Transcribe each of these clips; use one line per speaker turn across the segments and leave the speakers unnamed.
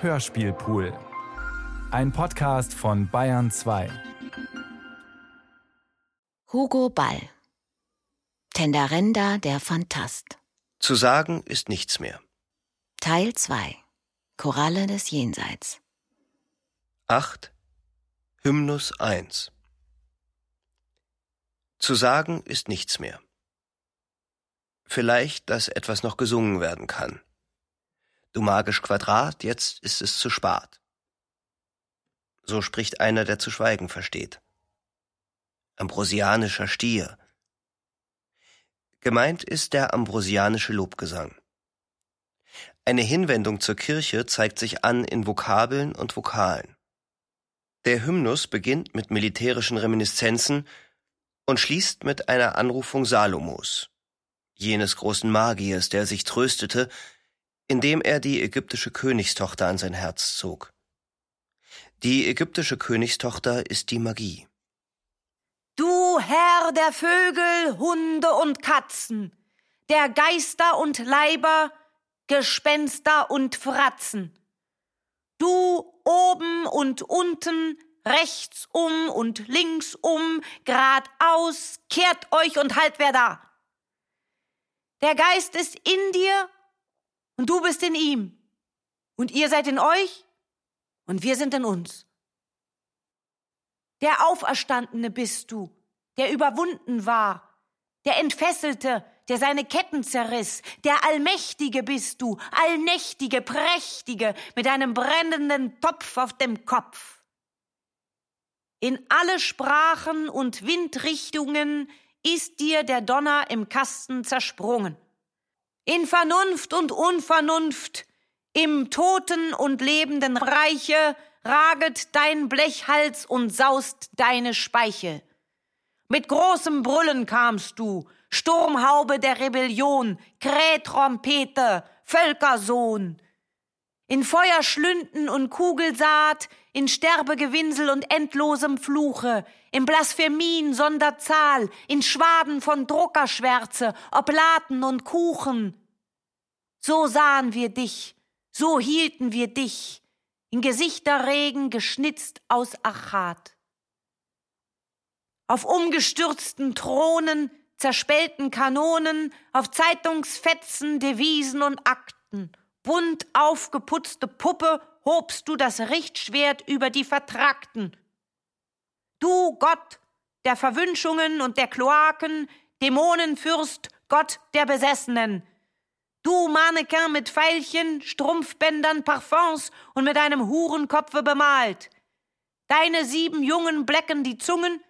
Hörspielpool. Ein Podcast von Bayern 2.
Hugo Ball. Tendarenda der Phantast.
Zu sagen ist nichts mehr.
Teil 2. Koralle des Jenseits.
8. Hymnus 1. Zu sagen ist nichts mehr. Vielleicht, dass etwas noch gesungen werden kann. Du magisch Quadrat, jetzt ist es zu spät. So spricht einer, der zu schweigen versteht. Ambrosianischer Stier. Gemeint ist der ambrosianische Lobgesang. Eine Hinwendung zur Kirche zeigt sich an in Vokabeln und Vokalen. Der Hymnus beginnt mit militärischen Reminiszenzen und schließt mit einer Anrufung Salomos, jenes großen Magiers, der sich tröstete, indem er die ägyptische Königstochter an sein Herz zog. Die ägyptische Königstochter ist die Magie.
Du Herr der Vögel, Hunde und Katzen, der Geister und Leiber, Gespenster und Fratzen. Du oben und unten, rechts um und links um, geradeaus, kehrt euch und halt wer da. Der Geist ist in dir und du bist in ihm. Und ihr seid in euch und wir sind in uns. Der Auferstandene bist du, der überwunden war, der Entfesselte, der seine Ketten zerriss, der Allmächtige bist du, Allnächtige, Prächtige, mit einem brennenden Topf auf dem Kopf. In alle Sprachen und Windrichtungen ist dir der Donner im Kasten zersprungen. In Vernunft und Unvernunft, im toten und lebenden Reiche raget dein Blechhals und saust deine Speiche. Mit großem Brüllen kamst du, Sturmhaube der Rebellion, Krähtrompete, Völkersohn. In Feuerschlünden und Kugelsaat, in Sterbegewinsel und endlosem Fluche, in Blasphemien sonder Zahl, in Schwaden von Druckerschwärze, Oblaten und Kuchen. So sahen wir dich, so hielten wir dich, in Gesichterregen geschnitzt aus Achat. Auf umgestürzten Thronen, zerspellten Kanonen, auf Zeitungsfetzen, Devisen und Akten, bunt aufgeputzte Puppe, hobst du das Richtschwert über die Vertragten. Du Gott der Verwünschungen und der Kloaken, Dämonenfürst, Gott der Besessenen, Du Mannequin mit Pfeilchen, Strumpfbändern, Parfums und mit einem Hurenkopfe bemalt. Deine sieben Jungen blecken die Zungen,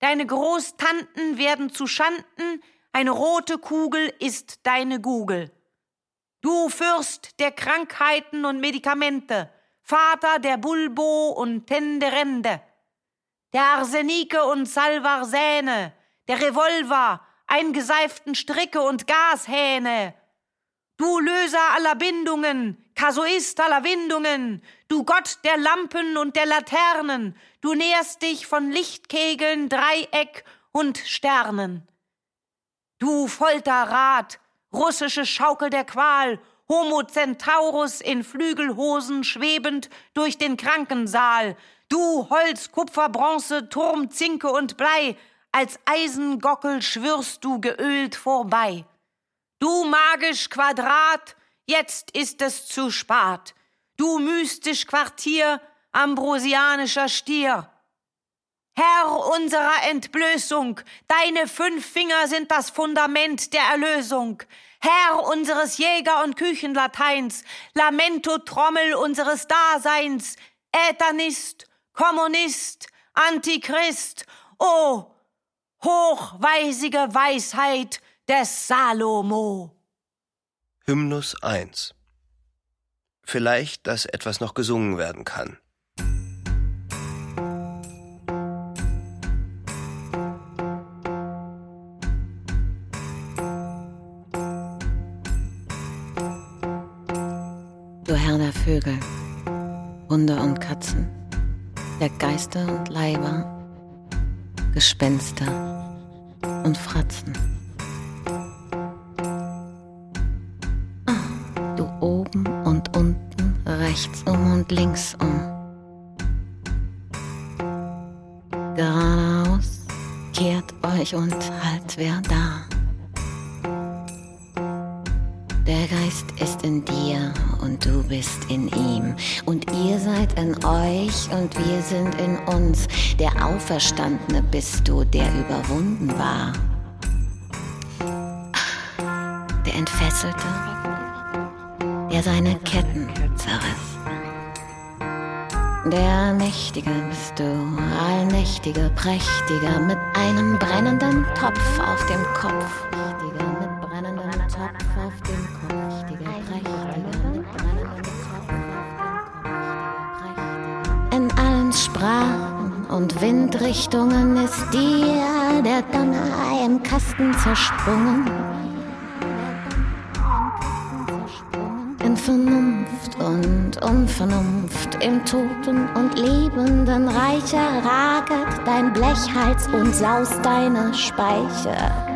deine Großtanten werden zu Schanden, eine rote Kugel ist deine Gugel. Du Fürst der Krankheiten und Medikamente, Vater der Bulbo und Tenderende, der Arsenike und Salvarsäne, der Revolver, eingeseiften Stricke und Gashähne, Du Löser aller Bindungen, Kasuist aller Windungen, du Gott der Lampen und der Laternen, du nährst dich von Lichtkegeln, Dreieck und Sternen. Du Folterrad, russische Schaukel der Qual, Homo Centaurus in Flügelhosen schwebend durch den Krankensaal, du Holz, Kupfer, Bronze, Turm, Zinke und Blei, als Eisengockel schwirrst du geölt vorbei. Du magisch Quadrat, jetzt ist es zu spät. Du mystisch Quartier, ambrosianischer Stier. Herr unserer Entblößung, deine fünf Finger sind das Fundament der Erlösung. Herr unseres Jäger- und Küchenlateins, Lamento-Trommel unseres Daseins, Äternist, Kommunist, Antichrist, o hochweisige Weisheit, des Salomo.
Hymnus 1 Vielleicht, dass etwas noch gesungen werden kann.
Du Herr der Vögel, Hunde und Katzen, der Geister und Leiber, Gespenster und Fratzen. rechts um und links um. Geradeaus, kehrt euch und halt wer da. Der Geist ist in dir und du bist in ihm. Und in euch und wir sind in uns. Der Auferstandene bist du, der überwunden war. Der Entfesselte, der seine Ketten zerriss. Der Mächtige bist du, allmächtiger, prächtiger, mit einem brennenden Topf auf dem Kopf. In allen Sprachen und Windrichtungen ist dir der Donner im Kasten zersprungen. In Vernunft und Unvernunft, im Toten und Lebenden Reicher raget dein Blechhals und saust deine Speiche.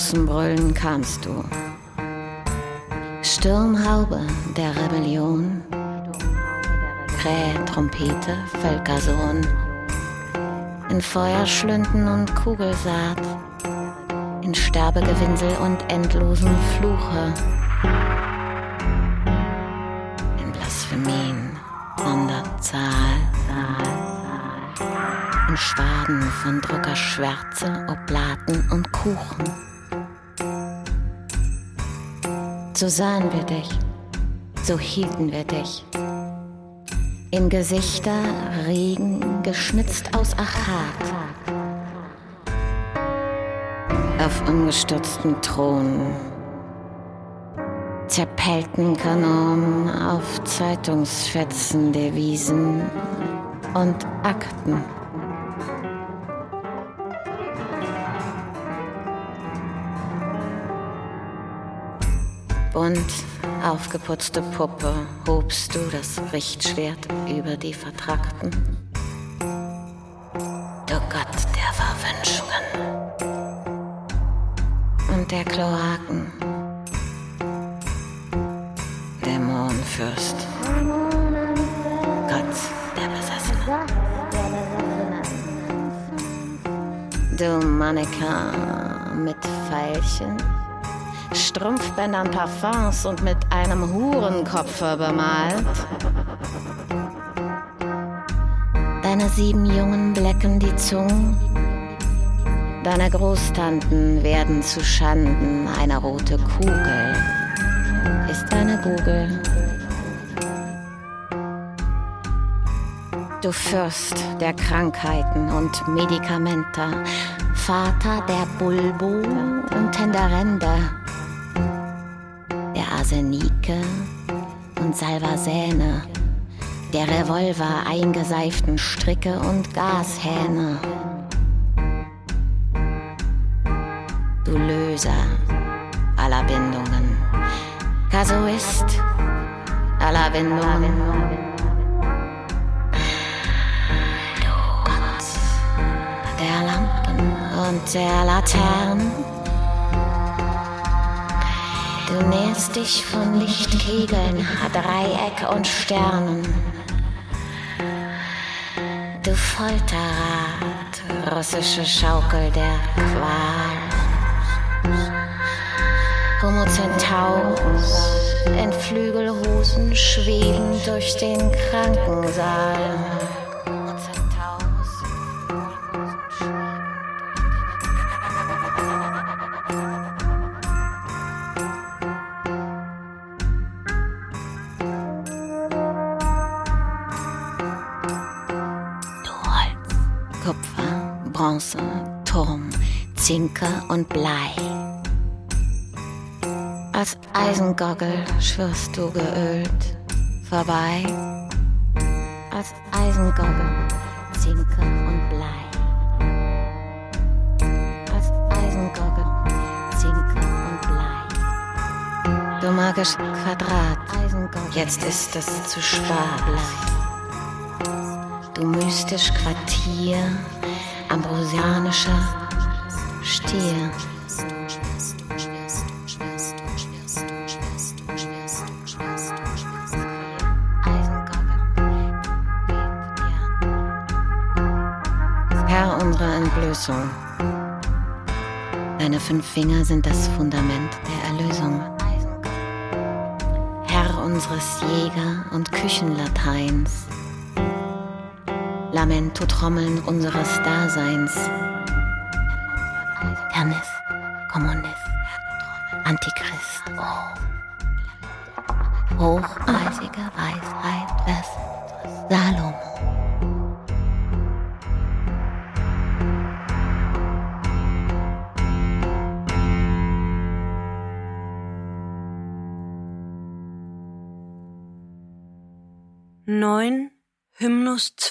Mit großem Brüllen kamst du. Sturmhaube der Rebellion, Krähe, Trompete, Völkersohn. In Feuerschlünden und Kugelsaat, in Sterbegewinsel und endlosen Fluche, in Blasphemien, Hundertzahl, in Schwaden von Druckerschwärze, Oblaten und Kuchen. So sahen wir dich, so hielten wir dich in Gesichter Regen geschnitzt aus Achat. Auf umgestürzten Thronen, zerpellten Kanonen auf Zeitungsfetzen, Devisen und Akten. Bunt aufgeputzte Puppe hobst du das Richtschwert über die Vertrackten. Du Gott der Verwünschungen und der Kloaken, Dämonenfürst, Gott der Besessene. Du Mannequin mit Pfeilchen Strumpfbändern Parfums und mit einem Hurenkopf bemalt. Deine sieben Jungen blecken die Zungen. Deine Großtanten werden zu Schanden. Eine rote Kugel ist eine Google. Du Fürst der Krankheiten und Medikamente, Vater der Bulbo und Tenderende Arsenike und Salvasäne, der Revolver eingeseiften Stricke und Gashähne. Du Löser aller Bindungen, Kasuist aller Windungen. Du Gott der Lampen und der Laternen. Du nährst dich von Lichtkegeln, Dreieck und Sternen. Du Folterrad, russische Schaukel der Qual. Homo Centaurus in Flügelhosen schweben durch den Krankensaal. Und Blei. Als Eisengogel schwirrst du geölt vorbei. Als Eisengogel, Zinker und Blei. Als Eisengogel, Zinker und Blei. Du magisch Quadrat, jetzt ist es zu spät. Du mystisch Quartier, ambrosianischer Stier. Herr unserer Entblößung. Deine fünf Finger sind das Fundament der Erlösung. Herr unseres Jäger- und Küchenlateins. Lamento-Trommeln unseres Daseins.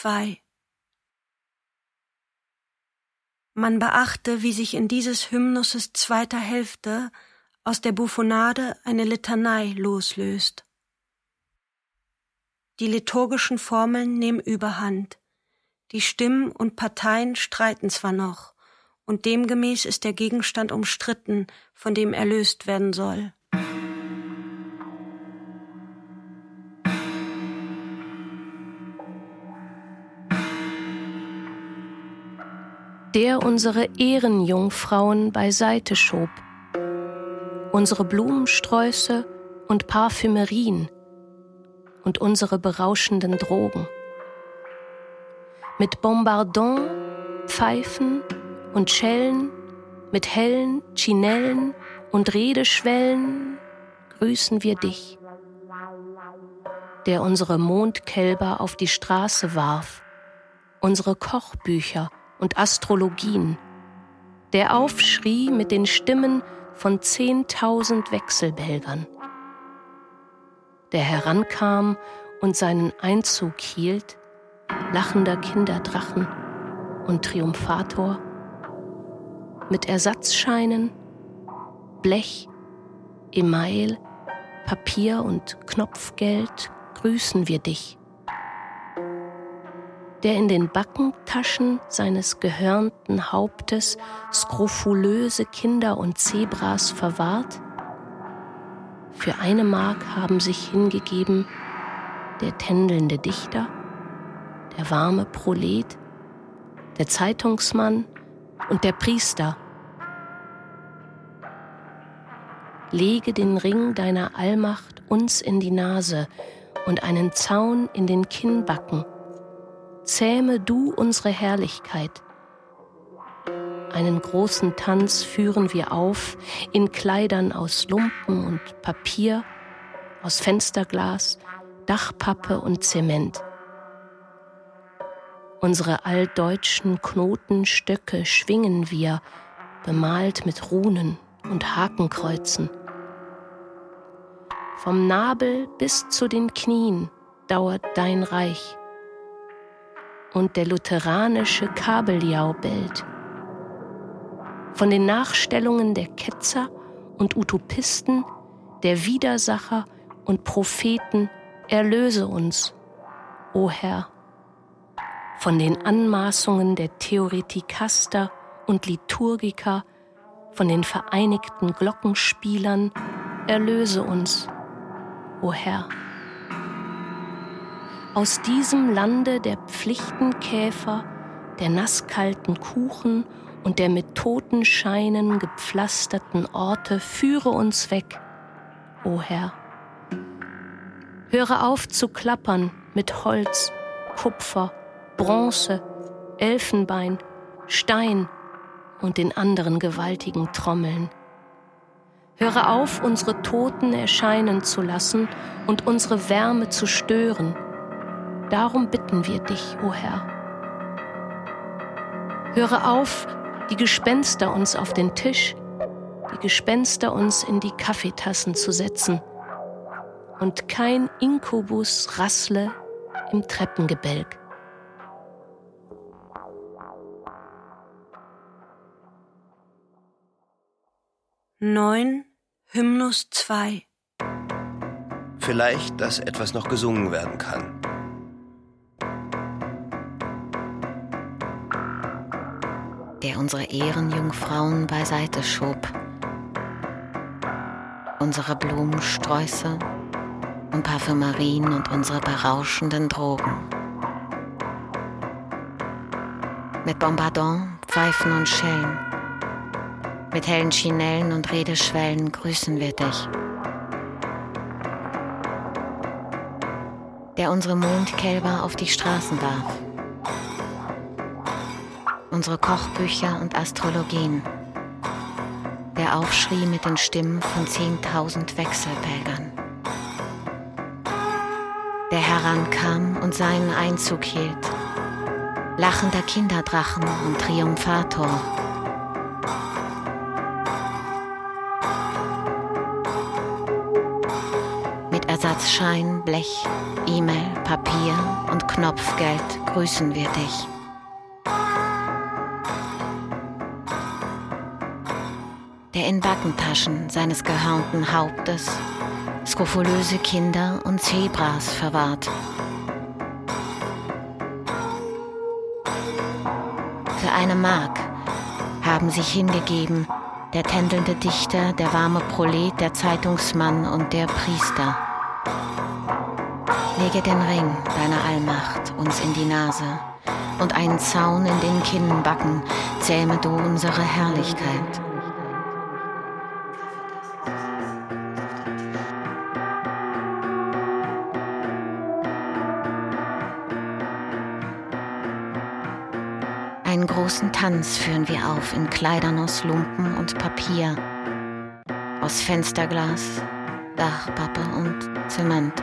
2 Man beachte, wie sich in dieses Hymnusses zweiter Hälfte aus der Buffonade eine Litanei loslöst. Die liturgischen Formeln nehmen überhand. Die Stimmen und Parteien streiten zwar noch, und demgemäß ist der Gegenstand umstritten, von dem erlöst werden soll.
Der unsere Ehrenjungfrauen beiseite schob, unsere Blumensträuße und Parfümerien und unsere berauschenden Drogen. Mit Bombardon, Pfeifen und Schellen, mit hellen Chinellen und Redeschwellen grüßen wir dich, der unsere Mondkälber auf die Straße warf, unsere Kochbücher und Astrologien, der aufschrie mit den Stimmen von zehntausend Wechselbelgern, der herankam und seinen Einzug hielt, lachender Kinderdrachen und Triumphator, mit Ersatzscheinen, Blech, Email, Papier und Knopfgeld grüßen wir dich der in den Backentaschen seines gehörnten Hauptes skrofulöse Kinder und Zebras verwahrt? Für eine Mark haben sich hingegeben der tändelnde Dichter, der warme Prolet, der Zeitungsmann und der Priester. Lege den Ring deiner Allmacht uns in die Nase und einen Zaun in den Kinnbacken zähme du unsere Herrlichkeit. Einen großen Tanz führen wir auf in Kleidern aus Lumpen und Papier, aus Fensterglas, Dachpappe und Zement. Unsere altdeutschen Knotenstöcke schwingen wir, bemalt mit Runen und Hakenkreuzen. Vom Nabel bis zu den Knien dauert dein Reich und der lutheranische Kabeljau bellt. Von den Nachstellungen der Ketzer und Utopisten, der Widersacher und Propheten erlöse uns, o Herr. Von den Anmaßungen der Theoretikaster und Liturgiker, von den vereinigten Glockenspielern, erlöse uns, o Herr aus diesem Lande der Pflichtenkäfer, der nasskalten Kuchen und der mit Totenscheinen gepflasterten Orte, führe uns weg, o Herr. Höre auf zu klappern mit Holz, Kupfer, Bronze, Elfenbein, Stein und den anderen gewaltigen Trommeln. Höre auf, unsere Toten erscheinen zu lassen und unsere Wärme zu stören Darum bitten wir dich, o oh Herr. Höre auf, die Gespenster uns auf den Tisch, die Gespenster uns in die Kaffeetassen zu setzen und kein Inkubus rassle im Treppengebälk.
Neun Hymnus 2
Vielleicht, dass etwas noch gesungen werden kann.
Der unsere Ehrenjungfrauen beiseite schob. Unsere Blumensträuße und Parfümerien und unsere berauschenden Drogen. Mit Bombardon, Pfeifen und Schellen, mit hellen Chinellen und Redeschwellen grüßen wir dich. Der unsere Mondkälber auf die Straßen warf unsere Kochbücher und Astrologien. Der aufschrie mit den Stimmen von zehntausend Wechselpelgern. Der herankam und seinen Einzug hielt. Lachender Kinderdrachen und Triumphator. Mit Ersatzschein, Blech, E-Mail, Papier und Knopfgeld grüßen wir dich. In Backentaschen seines gehörnten Hauptes skrofulöse Kinder und Zebras verwahrt. Für eine Mark haben sich hingegeben der tändelnde Dichter, der warme Prolet, der Zeitungsmann und der Priester. Lege den Ring deiner Allmacht uns in die Nase und einen Zaun in den Kinnbacken, zähme du unsere Herrlichkeit. Tanz führen wir auf in Kleidern aus Lumpen und Papier, aus Fensterglas, Dachpappe und Zement.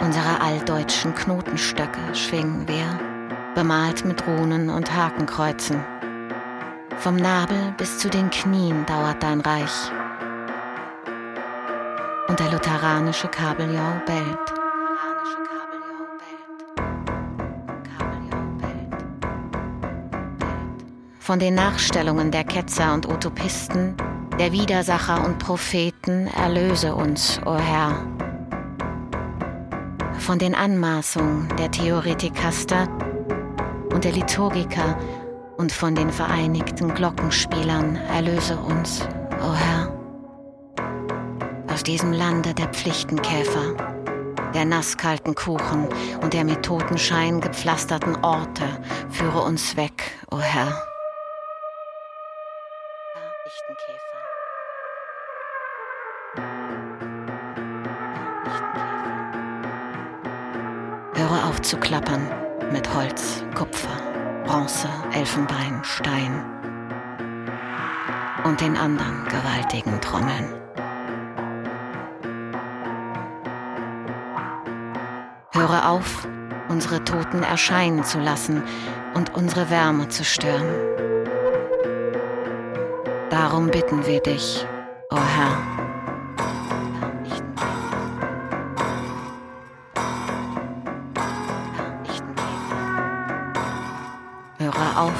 Unsere alldeutschen Knotenstöcke schwingen wir, bemalt mit Runen und Hakenkreuzen. Vom Nabel bis zu den Knien dauert dein Reich. Und der lutheranische Kabeljau bellt. Von den Nachstellungen der Ketzer und Utopisten, der Widersacher und Propheten, erlöse uns, o oh Herr. Von den Anmaßungen der Theoretikaster und der Liturgiker und von den vereinigten Glockenspielern erlöse uns, o oh Herr. Aus diesem Lande der Pflichtenkäfer, der nasskalten Kuchen und der mit Totenschein gepflasterten Orte führe uns weg, o oh Herr. Höre auf zu klappern mit Holz, Kupfer, Bronze, Elfenbein, Stein und den anderen gewaltigen Trommeln. Höre auf, unsere Toten erscheinen zu lassen und unsere Wärme zu stören. Darum bitten wir dich, o oh Herr.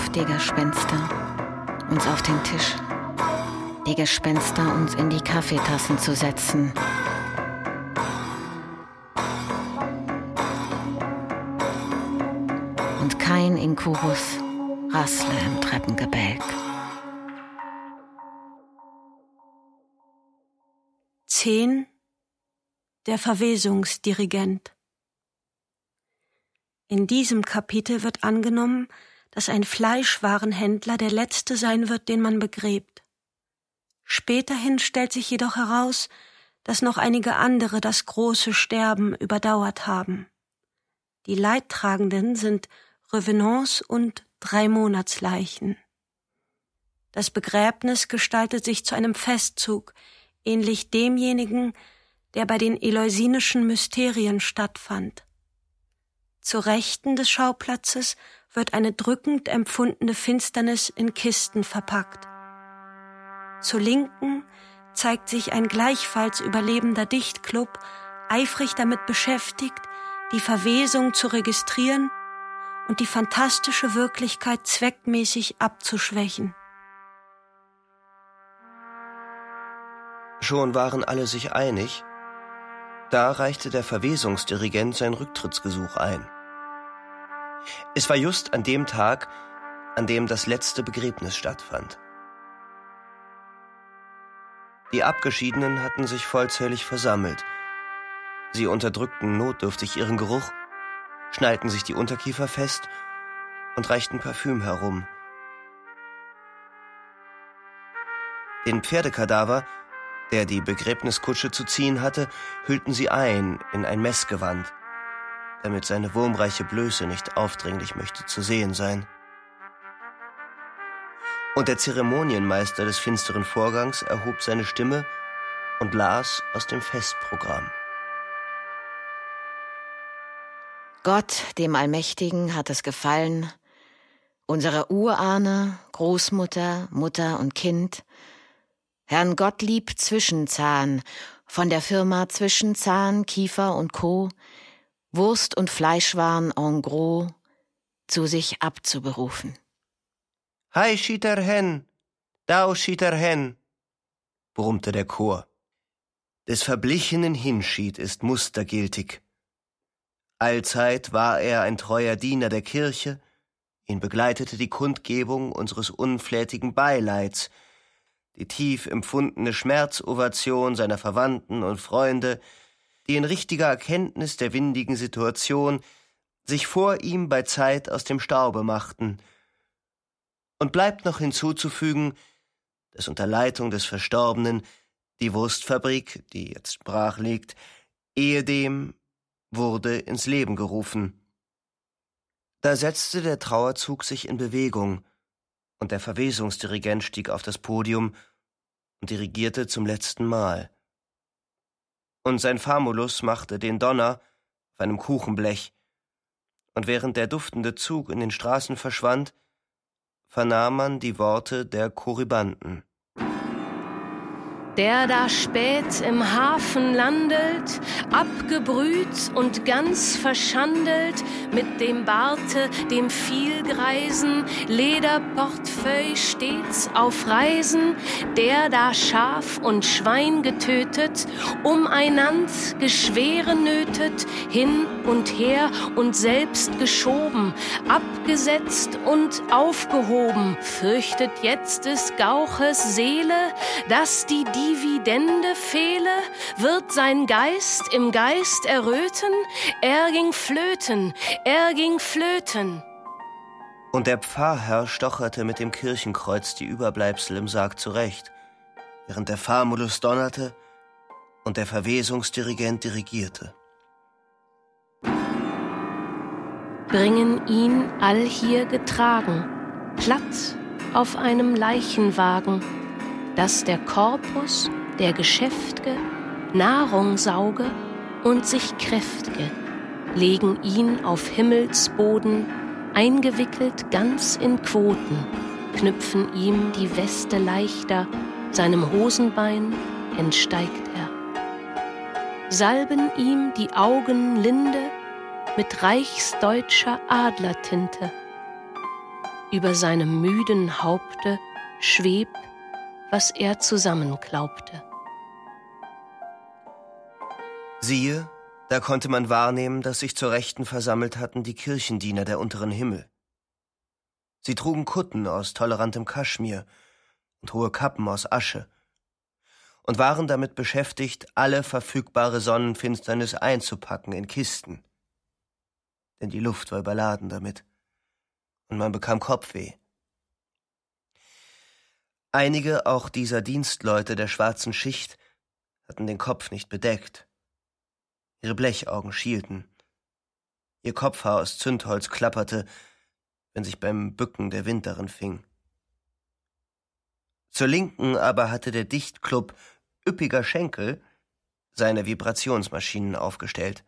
Auf, die Gespenster, uns auf den Tisch, die Gespenster uns in die Kaffeetassen zu setzen. Und kein Inkubus rassle im Treppengebälk.
10 Der Verwesungsdirigent In diesem Kapitel wird angenommen, dass ein Fleischwarenhändler der letzte sein wird, den man begräbt. Späterhin stellt sich jedoch heraus, dass noch einige andere das große Sterben überdauert haben. Die Leidtragenden sind Revenants und Dreimonatsleichen. Das Begräbnis gestaltet sich zu einem Festzug, ähnlich demjenigen, der bei den eleusinischen Mysterien stattfand. Zu Rechten des Schauplatzes wird eine drückend empfundene Finsternis in Kisten verpackt. Zur Linken zeigt sich ein gleichfalls überlebender Dichtclub, eifrig damit beschäftigt, die Verwesung zu registrieren und die fantastische Wirklichkeit zweckmäßig abzuschwächen.
Schon waren alle sich einig. Da reichte der Verwesungsdirigent sein Rücktrittsgesuch ein. Es war just an dem Tag, an dem das letzte Begräbnis stattfand. Die Abgeschiedenen hatten sich vollzählig versammelt. Sie unterdrückten notdürftig ihren Geruch, schnallten sich die Unterkiefer fest und reichten Parfüm herum. Den Pferdekadaver, der die Begräbniskutsche zu ziehen hatte, hüllten sie ein in ein Messgewand, damit seine wurmreiche Blöße nicht aufdringlich möchte zu sehen sein. Und der Zeremonienmeister des finsteren Vorgangs erhob seine Stimme und las aus dem Festprogramm.
Gott, dem Allmächtigen, hat es gefallen, unsere Urahne, Großmutter, Mutter und Kind, Herrn Gottlieb Zwischenzahn, von der Firma Zwischenzahn, Kiefer und Co., Wurst- und Fleischwaren en gros, zu sich abzuberufen.
Hei schieter hen, dau schieter hen, brummte der Chor. Des verblichenen Hinschied ist mustergültig. Allzeit war er ein treuer Diener der Kirche, ihn begleitete die Kundgebung unseres unflätigen Beileids, die tief empfundene Schmerzovation seiner Verwandten und Freunde, die in richtiger Erkenntnis der windigen Situation sich vor ihm bei Zeit aus dem Staube machten. Und bleibt noch hinzuzufügen, dass unter Leitung des Verstorbenen die Wurstfabrik, die jetzt brach liegt, ehedem wurde ins Leben gerufen. Da setzte der Trauerzug sich in Bewegung, und der Verwesungsdirigent stieg auf das Podium und dirigierte zum letzten Mal. Und sein Famulus machte den Donner auf einem Kuchenblech, und während der duftende Zug in den Straßen verschwand, vernahm man die Worte der Choribanten
der da spät im Hafen landelt, abgebrüht und ganz verschandelt, mit dem Barte, dem vielgreisen Lederportefeuille stets auf Reisen, der da Schaf und Schwein getötet, umeinand Geschwere nötet, hin und her und selbst geschoben, abgesetzt und aufgehoben, fürchtet jetzt des Gauches Seele, dass die Dividende fehle, wird sein Geist im Geist erröten, er ging flöten, er ging flöten.
Und der Pfarrherr stocherte mit dem Kirchenkreuz die Überbleibsel im Sarg zurecht, während der Famulus donnerte und der Verwesungsdirigent dirigierte.
Bringen ihn allhier getragen, platt auf einem Leichenwagen dass der Korpus der Geschäftge Nahrung sauge und sich kräftge, legen ihn auf Himmelsboden, eingewickelt ganz in Quoten, knüpfen ihm die Weste leichter, seinem Hosenbein entsteigt er. Salben ihm die Augen linde mit reichsdeutscher Adlertinte. Über seinem müden Haupte schwebt was er zusammenklaubte.
Siehe, da konnte man wahrnehmen, dass sich zur Rechten versammelt hatten die Kirchendiener der unteren Himmel. Sie trugen Kutten aus tolerantem Kaschmir und hohe Kappen aus Asche und waren damit beschäftigt, alle verfügbare Sonnenfinsternis einzupacken in Kisten. Denn die Luft war überladen damit, und man bekam Kopfweh. Einige auch dieser Dienstleute der schwarzen Schicht hatten den Kopf nicht bedeckt. Ihre Blechaugen schielten. Ihr Kopfhaar aus Zündholz klapperte, wenn sich beim Bücken der Wind darin fing. Zur Linken aber hatte der Dichtklub üppiger Schenkel seine Vibrationsmaschinen aufgestellt,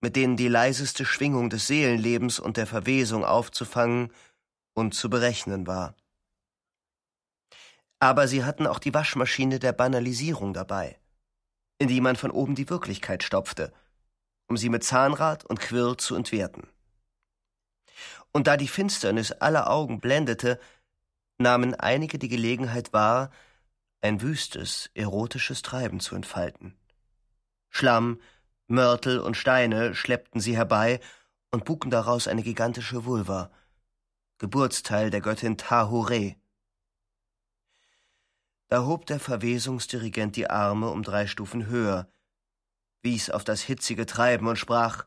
mit denen die leiseste Schwingung des Seelenlebens und der Verwesung aufzufangen und zu berechnen war. Aber sie hatten auch die Waschmaschine der Banalisierung dabei, in die man von oben die Wirklichkeit stopfte, um sie mit Zahnrad und Quirl zu entwerten. Und da die Finsternis aller Augen blendete, nahmen einige die Gelegenheit wahr, ein wüstes, erotisches Treiben zu entfalten. Schlamm, Mörtel und Steine schleppten sie herbei und buken daraus eine gigantische Vulva, Geburtsteil der Göttin Tahore. Da hob der Verwesungsdirigent die Arme um drei Stufen höher, wies auf das hitzige Treiben und sprach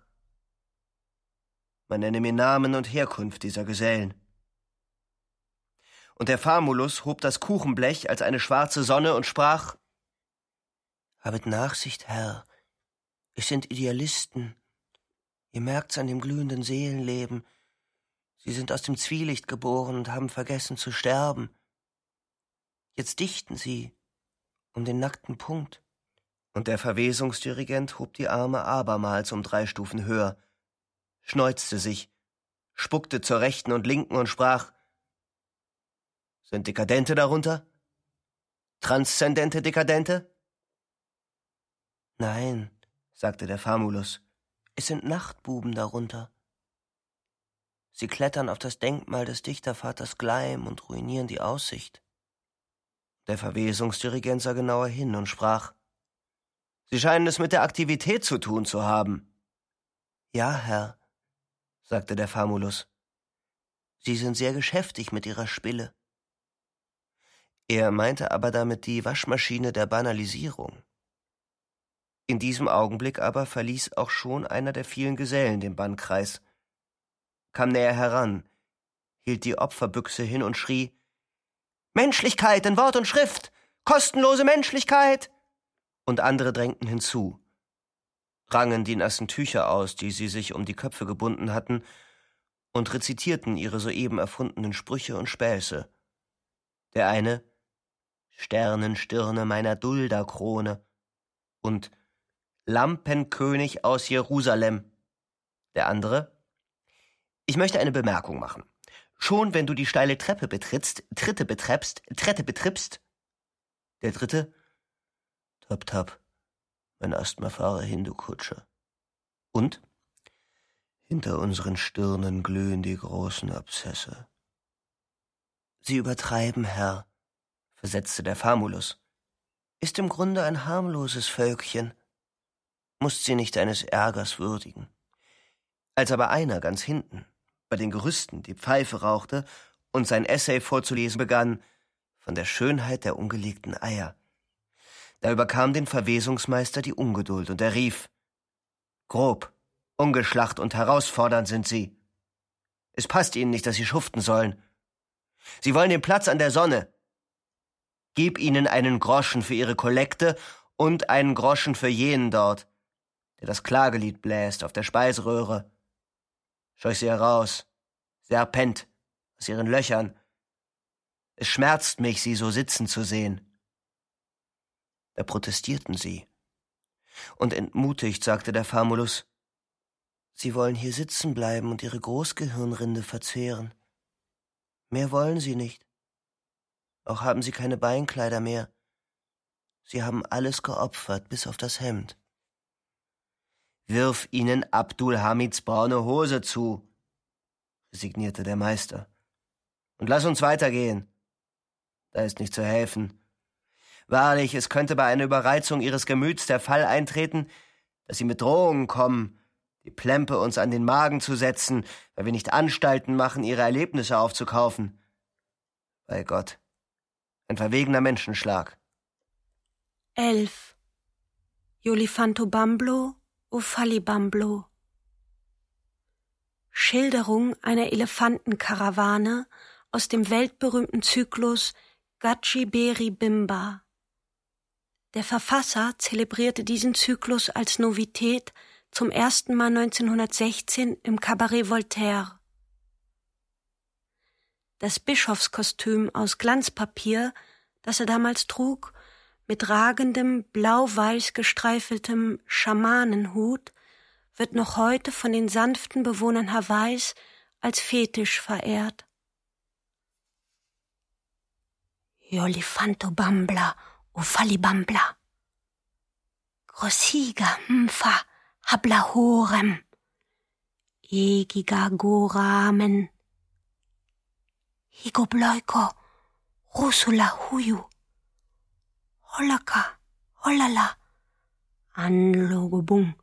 Man nenne mir Namen und Herkunft dieser Gesellen. Und der Famulus hob das Kuchenblech als eine schwarze Sonne und sprach Habet Nachsicht, Herr, es sind Idealisten. Ihr merkt's an dem glühenden Seelenleben. Sie sind aus dem Zwielicht geboren und haben vergessen zu sterben. Jetzt dichten sie um den nackten Punkt. Und der Verwesungsdirigent hob die Arme abermals um drei Stufen höher, schneuzte sich, spuckte zur rechten und linken und sprach Sind Dekadente darunter? Transzendente Dekadente? Nein, sagte der Famulus, es sind Nachtbuben darunter. Sie klettern auf das Denkmal des Dichtervaters Gleim und ruinieren die Aussicht. Der Verwesungsdirigent sah genauer hin und sprach Sie scheinen es mit der Aktivität zu tun zu haben. Ja, Herr, sagte der Famulus. Sie sind sehr geschäftig mit Ihrer Spille. Er meinte aber damit die Waschmaschine der Banalisierung. In diesem Augenblick aber verließ auch schon einer der vielen Gesellen den Bannkreis, kam näher heran, hielt die Opferbüchse hin und schrie Menschlichkeit in Wort und Schrift. Kostenlose Menschlichkeit. Und andere drängten hinzu, rangen die nassen Tücher aus, die sie sich um die Köpfe gebunden hatten, und rezitierten ihre soeben erfundenen Sprüche und Späße. Der eine Sternenstirne meiner Dulderkrone und Lampenkönig aus Jerusalem. Der andere Ich möchte eine Bemerkung machen. Schon wenn du die steile Treppe betrittst, Tritte betreppst, Trette betrippst. Der dritte. Tap, tap. Mein Asthma fahre hin, du Kutscher. Und? Hinter unseren Stirnen glühen die großen Abszesse. Sie übertreiben, Herr, versetzte der Famulus. Ist im Grunde ein harmloses Völkchen. Mußt sie nicht eines Ärgers würdigen. Als aber einer ganz hinten, bei den Gerüsten die Pfeife rauchte und sein Essay vorzulesen begann von der Schönheit der ungelegten Eier. Da überkam den Verwesungsmeister die Ungeduld und er rief Grob, ungeschlacht und herausfordernd sind Sie. Es passt Ihnen nicht, dass Sie schuften sollen. Sie wollen den Platz an der Sonne. Gib ihnen einen Groschen für ihre Kollekte und einen Groschen für jenen dort, der das Klagelied bläst auf der Speiseröhre scheuch sie heraus. Serpent aus ihren Löchern. Es schmerzt mich, sie so sitzen zu sehen. Da protestierten sie. Und entmutigt sagte der Famulus, Sie wollen hier sitzen bleiben und Ihre Großgehirnrinde verzehren. Mehr wollen Sie nicht. Auch haben Sie keine Beinkleider mehr. Sie haben alles geopfert, bis auf das Hemd. Wirf ihnen Abdul Hamids braune Hose zu, resignierte der Meister. Und lass uns weitergehen. Da ist nicht zu helfen. Wahrlich, es könnte bei einer Überreizung ihres Gemüts der Fall eintreten, dass sie mit Drohungen kommen, die Plempe uns an den Magen zu setzen, weil wir nicht Anstalten machen, ihre Erlebnisse aufzukaufen. Bei Gott. Ein verwegener Menschenschlag.
Elf. Jolifanto Bamblo, Ufalibamblo. Schilderung einer Elefantenkarawane aus dem weltberühmten Zyklus Gachiberi Bimba. Der Verfasser zelebrierte diesen Zyklus als Novität zum ersten Mal 1916 im Cabaret Voltaire. Das Bischofskostüm aus Glanzpapier, das er damals trug, mit ragendem, blau-weiß gestreifeltem Schamanenhut wird noch heute von den sanften Bewohnern Hawaiis als Fetisch verehrt. Yolifanto bambla, ufalibambla. Grossiga mfa hablahorem. Egiga goramen. Higobloiko, rusula huyu. Holaka, holala. Anlogobung,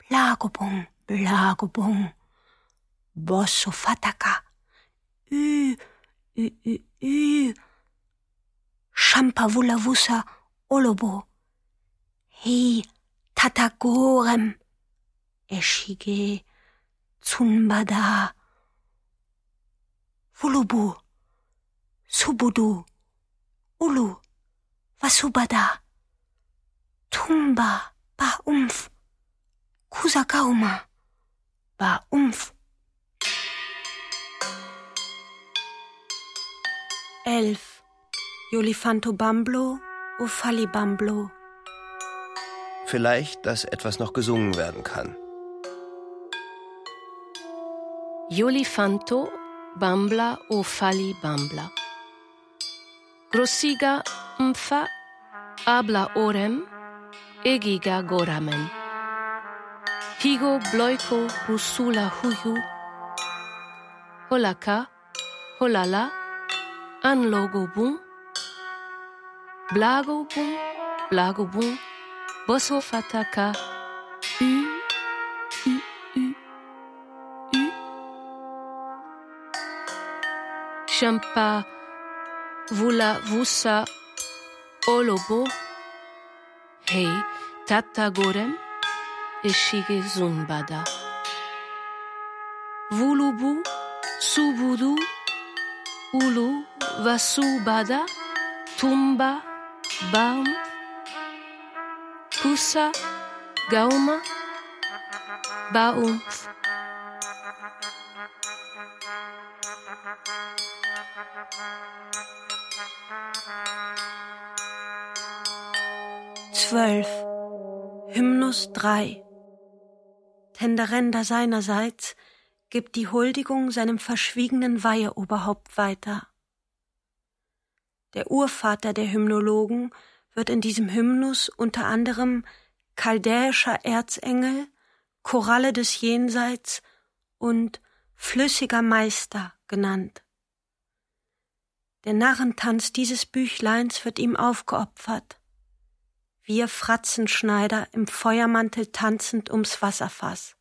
blagobung, blagobung. Bosso fataka. Ü, ü, ü, ü. Shampavulavusa olobo. Hei tatagorem. Eshige tsunbada. Vulubu. Subudu. Ulu. Vasubada. Tumba. Ba umf. Kusakauma. Ba umf. Elf. Jolifanto Bamblo, Ofali Bamblo.
Vielleicht, dass etwas noch gesungen werden kann.
Jolifanto Bambla Ofali Bambla. Grossiga Mfa Abla Orem Egiga Goramen. Higo Bloiko Rusula Huyu. Holaka Holala Anlogo Bum. Blago Bum Blago Bum. Bosso Fataka U U U U Champa Vula Vusa Olobo. Hei Tata Gorem Eshige Zunbada. Vulubu Subudu Ulu Vasubada Tumba Baum Kusa Gauma Baumf
Zwölf. Hymnus 3. Tenderenda seinerseits gibt die Huldigung seinem verschwiegenen Weiheoberhaupt weiter. Der Urvater der Hymnologen wird in diesem Hymnus unter anderem chaldäischer Erzengel, Choralle des Jenseits und flüssiger Meister genannt. Der Narrentanz dieses Büchleins wird ihm aufgeopfert. Wir Fratzenschneider im Feuermantel tanzend ums Wasserfass.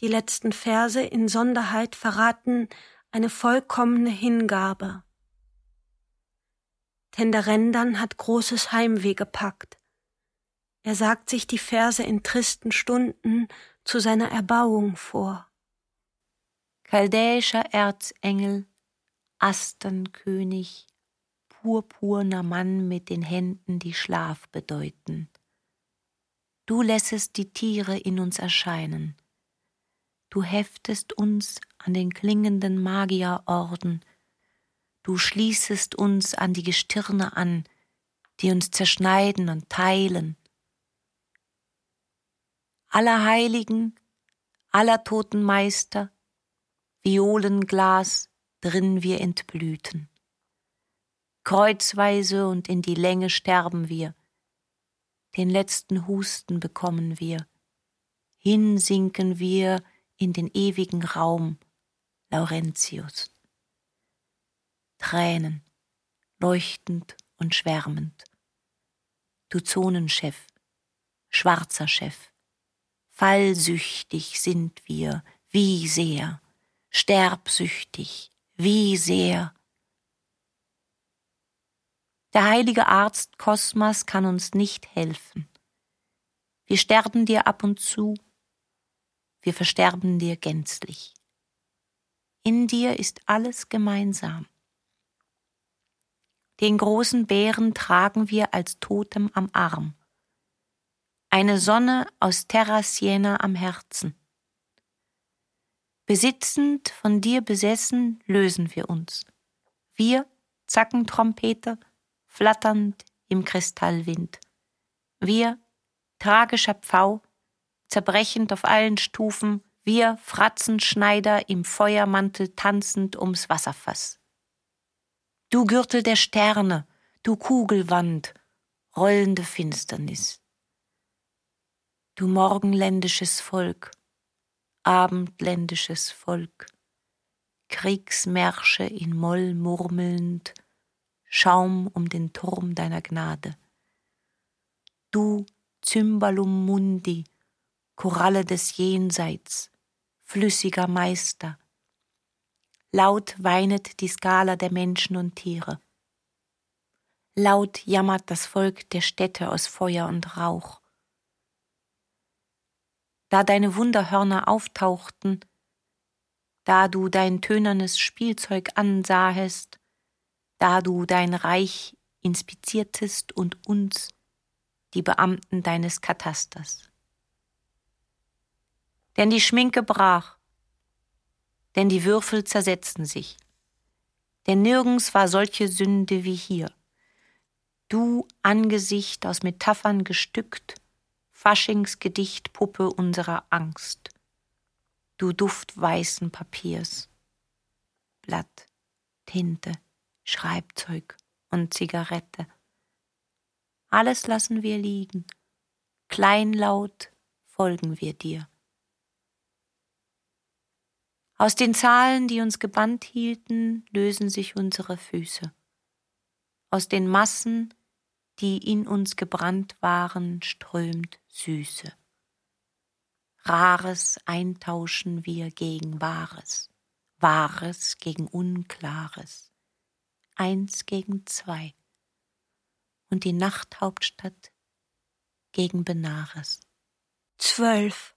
Die letzten Verse in Sonderheit verraten eine vollkommene Hingabe. Tenderendan hat großes Heimweh gepackt. Er sagt sich die Verse in tristen Stunden zu seiner Erbauung vor.
Chaldäischer Erzengel, Astenkönig, purpurner Mann mit den Händen, die Schlaf bedeuten. Du lässest die Tiere in uns erscheinen. Du heftest uns an den klingenden Magierorden. Du schließest uns an die Gestirne an, die uns zerschneiden und teilen. Aller Heiligen, aller toten Meister, Violenglas drin wir entblühten. Kreuzweise und in die Länge sterben wir. Den letzten Husten bekommen wir. Hinsinken wir in den ewigen Raum, Laurentius. Tränen, leuchtend und schwärmend. Du Zonenchef, schwarzer Chef, fallsüchtig sind wir, wie sehr, sterbsüchtig, wie sehr der heilige Arzt Kosmas kann uns nicht helfen. Wir sterben dir ab und zu, wir versterben dir gänzlich. In dir ist alles gemeinsam. Den großen Bären tragen wir als Totem am Arm. Eine Sonne aus Terra Siena am Herzen. Besitzend, von dir besessen, lösen wir uns. Wir, Zackentrompeter, flatternd im Kristallwind. Wir, tragischer Pfau, zerbrechend auf allen Stufen, wir Fratzenschneider im Feuermantel tanzend ums Wasserfass. Du Gürtel der Sterne, du Kugelwand, rollende Finsternis. Du morgenländisches Volk, abendländisches Volk, Kriegsmärsche in Moll murmelnd, Schaum um den Turm deiner Gnade. Du Cymbalum Mundi, Koralle des Jenseits, flüssiger Meister. Laut weinet die Skala der Menschen und Tiere. Laut jammert das Volk der Städte aus Feuer und Rauch. Da deine Wunderhörner auftauchten, da du dein tönernes Spielzeug ansahest, da du dein Reich inspiziertest und uns, die Beamten deines Katasters. Denn die Schminke brach, denn die Würfel zersetzten sich, denn nirgends war solche Sünde wie hier. Du Angesicht aus Metaphern gestückt, Faschingsgedichtpuppe unserer Angst, du Duft weißen Papiers, Blatt, Tinte, Schreibzeug und Zigarette. Alles lassen wir liegen, kleinlaut folgen wir dir. Aus den Zahlen, die uns gebannt hielten, lösen sich unsere Füße. Aus den Massen, die in uns gebrannt waren, strömt Süße. Rares eintauschen wir gegen Wahres, Wahres gegen Unklares, eins gegen zwei und die Nachthauptstadt gegen Benares.
Zwölf.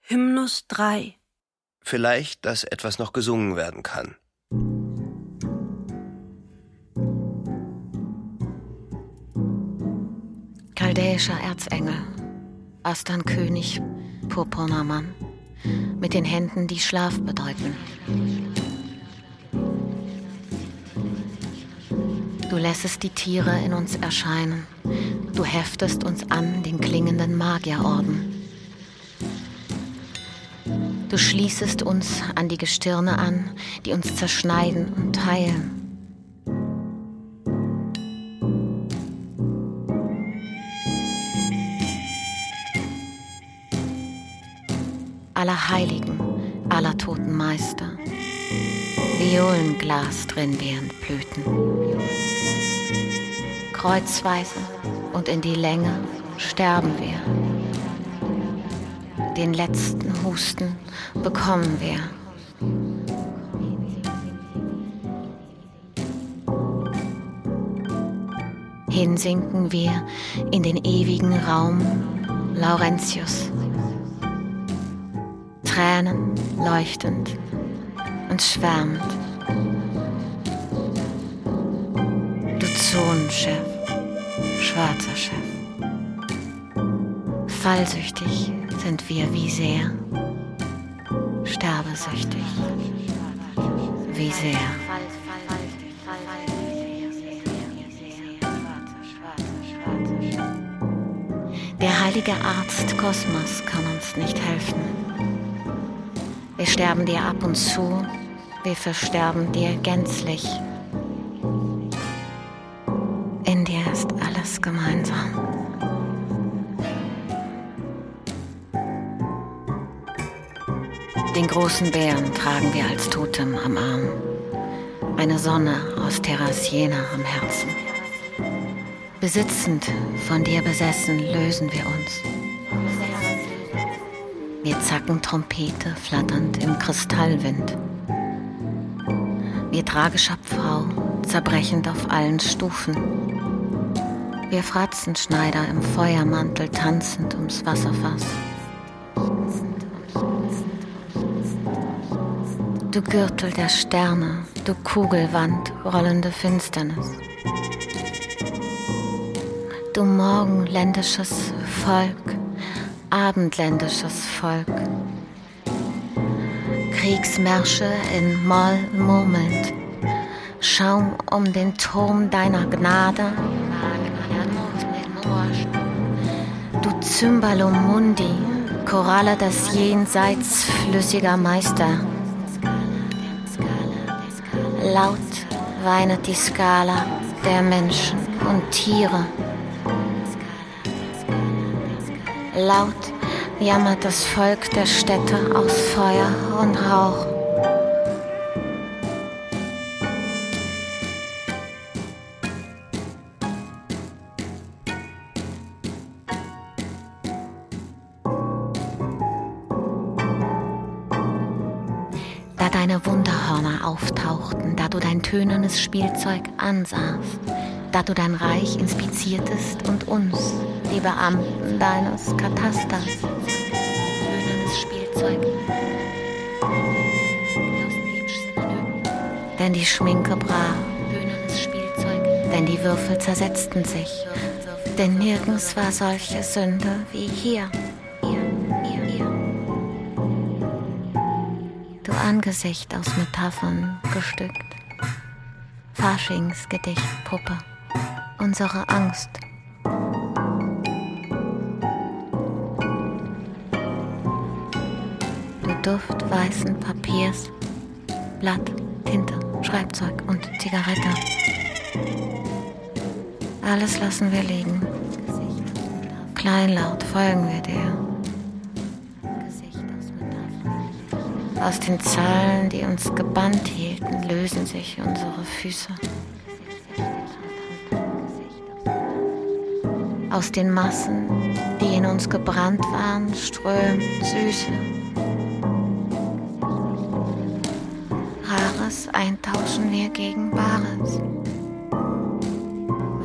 Hymnus drei
vielleicht, dass etwas noch gesungen werden kann.
Chaldäischer Erzengel, Astern König, purpurner Mann, mit den Händen, die Schlaf bedeuten. Du lässest die Tiere in uns erscheinen, du heftest uns an den klingenden Magierorden. Du schließest uns an die Gestirne an, die uns zerschneiden und teilen. Aller Heiligen, aller toten Meister, Violenglas drin während Blüten. Kreuzweise und in die Länge sterben wir den letzten Husten bekommen wir. Hinsinken wir in den ewigen Raum Laurentius. Tränen leuchtend und schwärmend. Du Zonenchef, schwarzer Chef. Fallsüchtig sind wir wie sehr sterbesüchtig. Wie sehr. Der heilige Arzt Kosmos kann uns nicht helfen. Wir sterben dir ab und zu, wir versterben dir gänzlich. Großen Bären tragen wir als Totem am Arm. Eine Sonne aus Terrasiena am Herzen. Besitzend, von dir besessen, lösen wir uns. Wir zacken Trompete flatternd im Kristallwind. Wir tragischer Pfau, zerbrechend auf allen Stufen. Wir Fratzenschneider im Feuermantel tanzend ums Wasserfass. Du Gürtel der Sterne, du Kugelwand, rollende Finsternis. Du morgenländisches Volk, abendländisches Volk. Kriegsmärsche in Moll murmelnd, Schaum um den Turm deiner Gnade. Du Cymbalum Mundi, Koralle des Jenseits flüssiger Meister. Laut weinet die Skala der Menschen und Tiere. Laut jammert das Volk der Städte aus Feuer und Rauch. Spielzeug ansahst, da du dein Reich inspiziertest und uns, die Beamten deines Katasters, Spielzeug. Denn die Schminke brach, denn die Würfel zersetzten sich, denn nirgends war solche Sünde wie hier. Angesicht aus Metaphern gestückt. Faschingsgedichtpuppe, unsere Angst. Du Duft weißen Papiers, Blatt, Tinte, Schreibzeug und Zigarette. Alles lassen wir liegen. Kleinlaut folgen wir dir. Aus den Zahlen, die uns gebannt hielten, lösen sich unsere Füße. Aus den Massen, die in uns gebrannt waren, strömt Süße. Rares eintauschen wir gegen Wahres.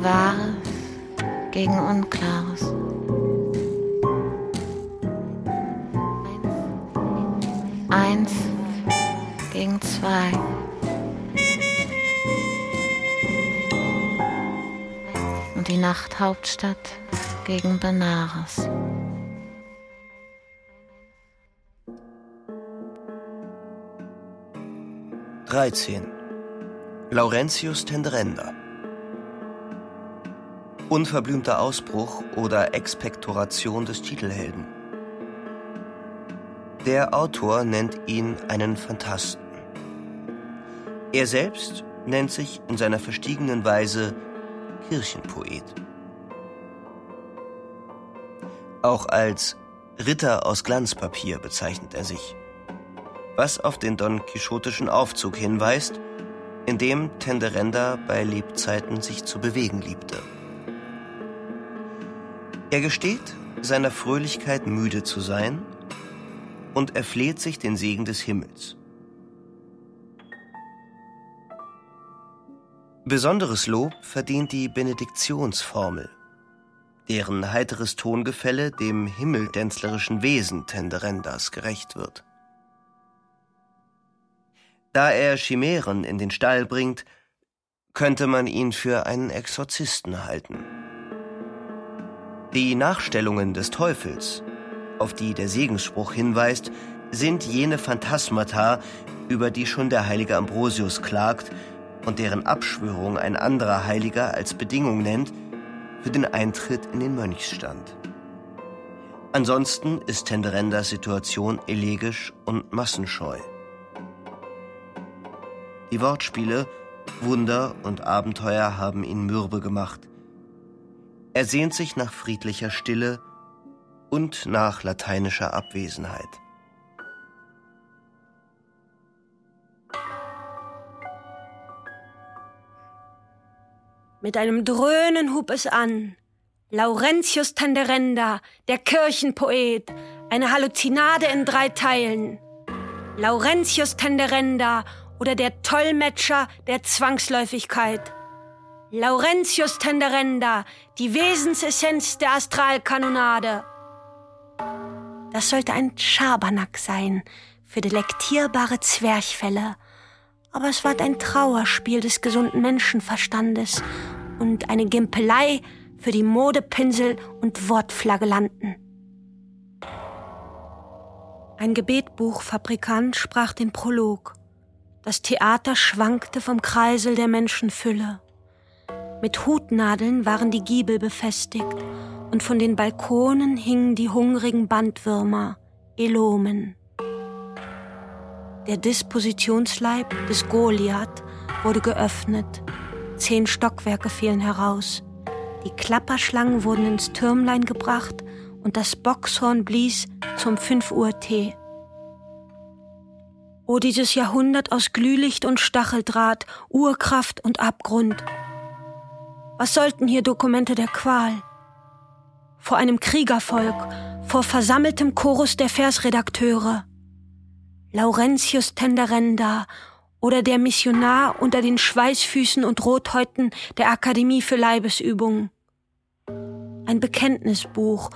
Wahres gegen Unklares. Nachthauptstadt gegen Benares.
Dreizehn. Laurentius Tenderenda. Unverblümter Ausbruch oder Expektoration des Titelhelden. Der Autor nennt ihn einen Phantasten. Er selbst nennt sich in seiner verstiegenen Weise Kirchenpoet. Auch als Ritter aus Glanzpapier bezeichnet er sich, was auf den Don Quixotischen Aufzug hinweist, in dem Tenderenda bei Lebzeiten sich zu bewegen liebte. Er gesteht, seiner Fröhlichkeit müde zu sein und erfleht sich den Segen des Himmels. Besonderes Lob verdient die Benediktionsformel, deren heiteres Tongefälle dem himmeldänzlerischen Wesen Tenderendas gerecht wird. Da er Chimären in den Stall bringt, könnte man ihn für einen Exorzisten halten. Die Nachstellungen des Teufels auf die der Segensspruch hinweist, sind jene Phantasmata, über die schon der heilige Ambrosius klagt und deren Abschwörung ein anderer Heiliger als Bedingung nennt für den Eintritt in den Mönchsstand. Ansonsten ist Tenderendas Situation elegisch und massenscheu. Die Wortspiele, Wunder und Abenteuer haben ihn mürbe gemacht. Er sehnt sich nach friedlicher Stille und nach lateinischer Abwesenheit.
Mit einem Dröhnen hub es an. Laurentius Tenderenda, der Kirchenpoet, eine Halluzinade in drei Teilen. Laurentius Tenderenda oder der Tollmetscher der Zwangsläufigkeit. Laurentius Tenderenda, die Wesensessenz der Astralkanonade. Das sollte ein Schabernack sein für delektierbare Zwerchfälle. Aber es war ein Trauerspiel des gesunden Menschenverstandes und eine Gimpelei für die Modepinsel und Wortflagellanten. Ein Gebetbuchfabrikant sprach den Prolog. Das Theater schwankte vom Kreisel der Menschenfülle. Mit Hutnadeln waren die Giebel befestigt und von den Balkonen hingen die hungrigen Bandwürmer, Elomen. Der Dispositionsleib des Goliath wurde geöffnet. Zehn Stockwerke fielen heraus. Die Klapperschlangen wurden ins Türmlein gebracht und das Boxhorn blies zum 5 Uhr Tee. O dieses Jahrhundert aus Glühlicht und Stacheldraht, Urkraft und Abgrund. Was sollten hier Dokumente der Qual? vor einem Kriegervolk, vor versammeltem Chorus der Versredakteure. Laurentius Tenderenda oder der Missionar unter den Schweißfüßen und Rothäuten der Akademie für Leibesübungen. Ein Bekenntnisbuch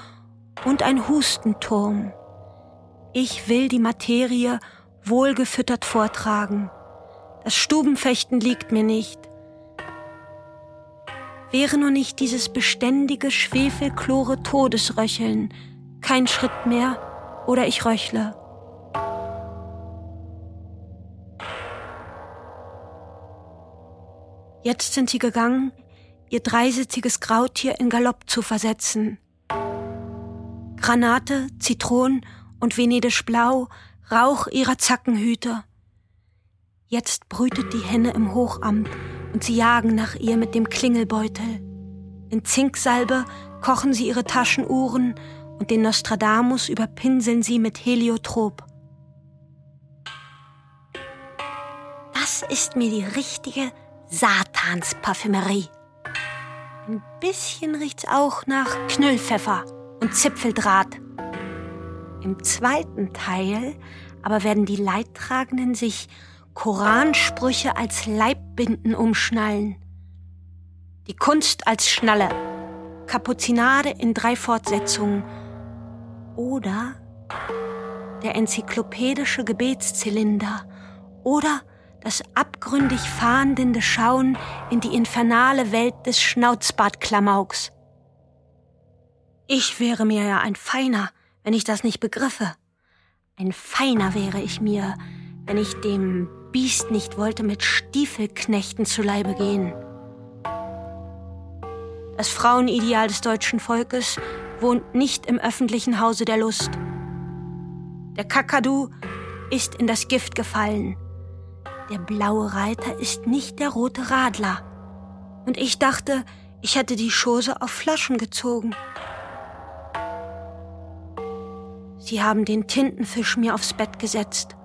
und ein Hustenturm. Ich will die Materie wohlgefüttert vortragen. Das Stubenfechten liegt mir nicht. Wäre nur nicht dieses beständige schwefelchlore Todesröcheln, kein Schritt mehr oder ich röchle. Jetzt sind sie gegangen, ihr dreisitziges Grautier in Galopp zu versetzen. Granate, Zitronen und venedisch Blau, Rauch ihrer Zackenhüte. Jetzt brütet die Henne im Hochamt und sie jagen nach ihr mit dem Klingelbeutel. In Zinksalbe kochen sie ihre Taschenuhren und den Nostradamus überpinseln sie mit Heliotrop. Das ist mir die richtige Satansparfümerie. Ein bisschen riecht's auch nach Knüllpfeffer und Zipfeldraht. Im zweiten Teil aber werden die Leidtragenden sich Koransprüche als Leibbinden umschnallen. Die Kunst als Schnalle. Kapuzinade in drei Fortsetzungen. Oder der enzyklopädische Gebetszylinder. Oder das abgründig fahndende Schauen in die infernale Welt des Schnauzbartklamauks. Ich wäre mir ja ein Feiner, wenn ich das nicht begriffe. Ein Feiner wäre ich mir, wenn ich dem Biest nicht wollte mit Stiefelknechten zu Leibe gehen. Das Frauenideal des deutschen Volkes wohnt nicht im öffentlichen Hause der Lust. Der Kakadu ist in das Gift gefallen. Der blaue Reiter ist nicht der rote Radler. Und ich dachte, ich hätte die Chose auf Flaschen gezogen. Sie haben den Tintenfisch mir aufs Bett gesetzt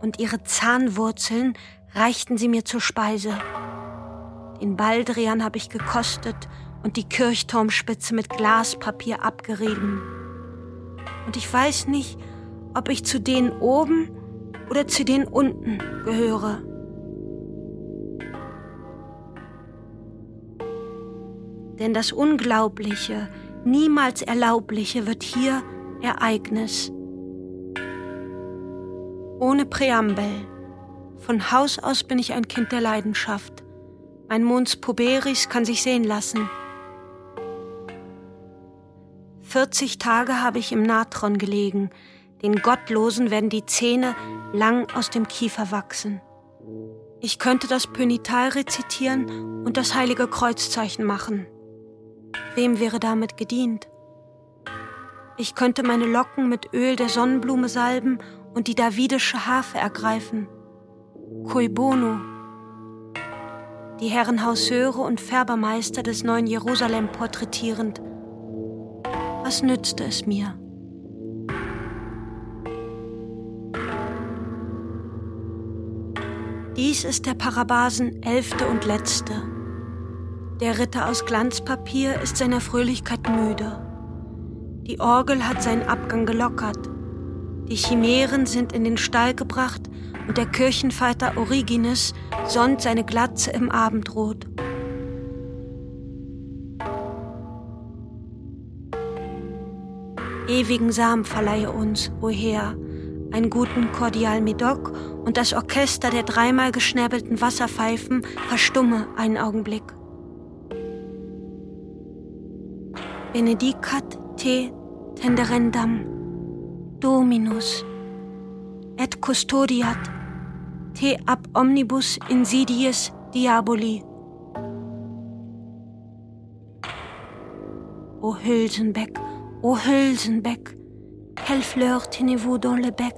und ihre Zahnwurzeln reichten sie mir zur Speise. Den Baldrian habe ich gekostet und die Kirchturmspitze mit Glaspapier abgerieben. Und ich weiß nicht, ob ich zu denen oben oder zu den unten gehöre. Denn das Unglaubliche, niemals Erlaubliche wird hier Ereignis. Ohne Präambel. Von Haus aus bin ich ein Kind der Leidenschaft. Mein Mons Puberis kann sich sehen lassen. 40 Tage habe ich im Natron gelegen, den Gottlosen werden die Zähne lang aus dem Kiefer wachsen. Ich könnte das Pönital rezitieren und das heilige Kreuzzeichen machen. Wem wäre damit gedient? Ich könnte meine Locken mit Öl der Sonnenblume salben und die davidische Harfe ergreifen. Cui bono. Die Herren Hausseure und Färbermeister des neuen Jerusalem porträtierend. Was nützte es mir? Dies ist der Parabasen elfte und letzte. Der Ritter aus Glanzpapier ist seiner Fröhlichkeit müde. Die Orgel hat seinen Abgang gelockert. Die Chimären sind in den Stall gebracht und der Kirchenvater Origenes sonnt seine Glatze im Abendrot. Ewigen Samen verleihe uns, o Herr, einen guten Cordial Medoc und das Orchester der dreimal geschnäbelten Wasserpfeifen verstumme einen Augenblick. Benedicat te tenderendam, Dominus, et custodiat te ab omnibus insidies diaboli. O Hülsenbeck, o Hülsenbeck, quelle fleur tenez-vous dans le bec?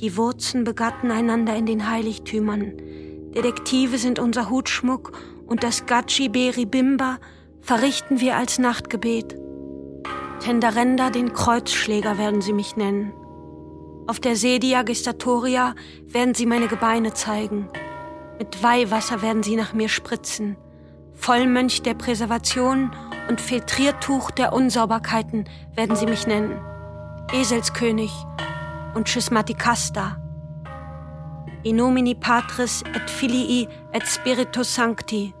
Die Wurzen begatten einander in den Heiligtümern. Detektive sind unser Hutschmuck und das Gachi Beri Bimba verrichten wir als Nachtgebet. Tenderenda, den Kreuzschläger werden sie mich nennen. Auf der Sedia Gestatoria werden sie meine Gebeine zeigen. Mit Weihwasser werden sie nach mir spritzen. Vollmönch der Präservation und Filtriertuch der Unsauberkeiten werden sie mich nennen. Eselskönig und Schismaticasta. In nomini Patris et Filii et Spiritus Sancti.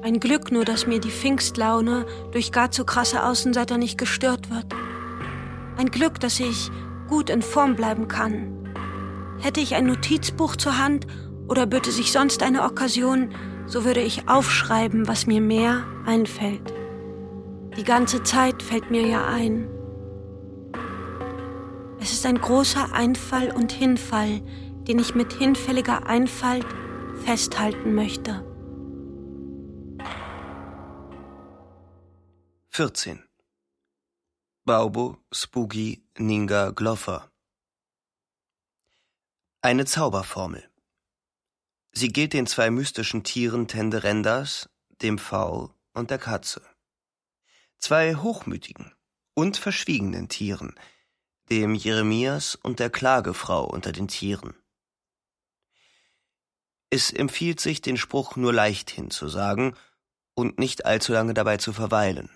Ein Glück nur, dass mir die Pfingstlaune durch gar zu krasse Außenseiter nicht gestört wird. Ein Glück, dass ich gut in Form bleiben kann. Hätte ich ein Notizbuch zur Hand oder böte sich sonst eine Okkasion, so würde ich aufschreiben, was mir mehr einfällt. Die ganze Zeit fällt mir ja ein. Es ist ein großer Einfall und Hinfall, den ich mit hinfälliger Einfalt festhalten möchte.
14. Baubo, Spooky, Ninga, Gloffer. Eine Zauberformel. Sie gilt den zwei mystischen Tieren Tenderendas, dem Pfau und der Katze. Zwei hochmütigen und verschwiegenen Tieren, dem Jeremias und der Klagefrau unter den Tieren. Es empfiehlt sich, den Spruch nur leichthin zu sagen und nicht allzu lange dabei zu verweilen.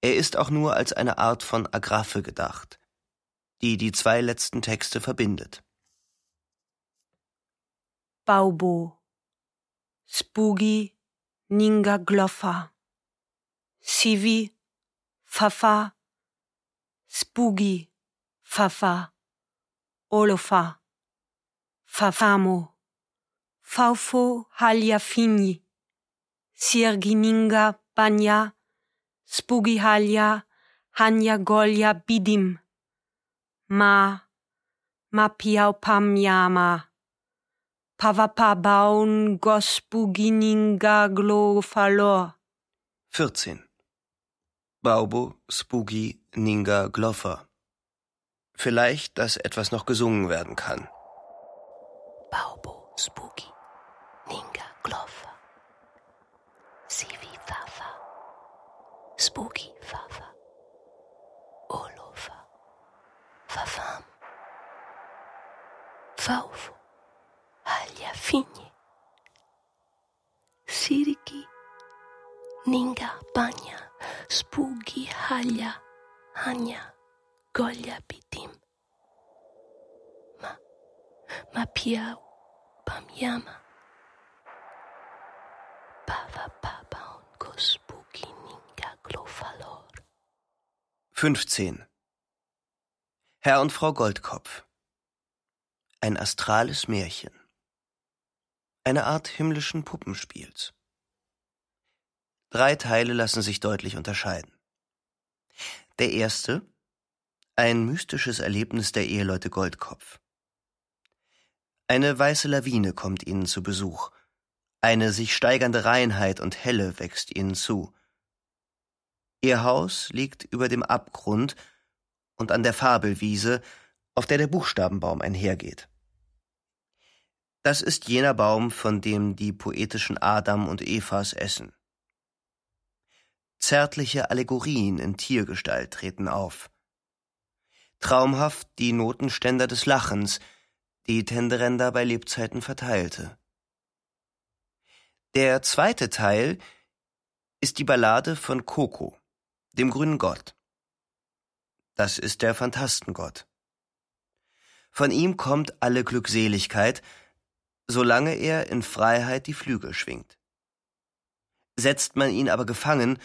Er ist auch nur als eine Art von Agraffe gedacht, die die zwei letzten Texte verbindet.
Baubo, Spugi, Ninga Gloffa, Sivi, Fafa, Spugi, Fafa, Olofa, Fafamo, Faufo Haljafini, Sirgininga Banya, Spugi Halja, Hanya Golja Bidim, Ma, Mapiau Pamyama, Pavapabaun Gospugininga Glofalor.
14. Baubo, Spooky, Ninga, Gloffer. Vielleicht, dass etwas noch gesungen werden kann.
Baubo, Spooky, Ninga, Gloffer. Sivi, Fafa. Spooky, Fafa. Olofa. Fafam. Faufo. Halja, Finje. Siriki. Ninga, Banya. Spooky, Halja. Hanya. Golja, Bidim. Ma. Mapiau. Pamyama. Pava, Papa und Gospuki, Ninga, Glofalor.
15. Herr und Frau Goldkopf. Ein astrales Märchen. Eine Art himmlischen Puppenspiels. Drei Teile lassen sich deutlich unterscheiden. Der erste, ein mystisches Erlebnis der Eheleute Goldkopf. Eine weiße Lawine kommt ihnen zu Besuch. Eine sich steigernde Reinheit und Helle wächst ihnen zu. Ihr Haus liegt über dem Abgrund und an der Fabelwiese, auf der der Buchstabenbaum einhergeht. Das ist jener Baum, von dem die poetischen Adam und Evas essen. Zärtliche Allegorien in Tiergestalt treten auf. Traumhaft die Notenständer des Lachens, die Tenderenda bei Lebzeiten verteilte. Der zweite Teil ist die Ballade von Coco, dem grünen Gott. Das ist der Phantastengott. Von ihm kommt alle Glückseligkeit, solange er in Freiheit die Flügel schwingt. Setzt man ihn aber gefangen,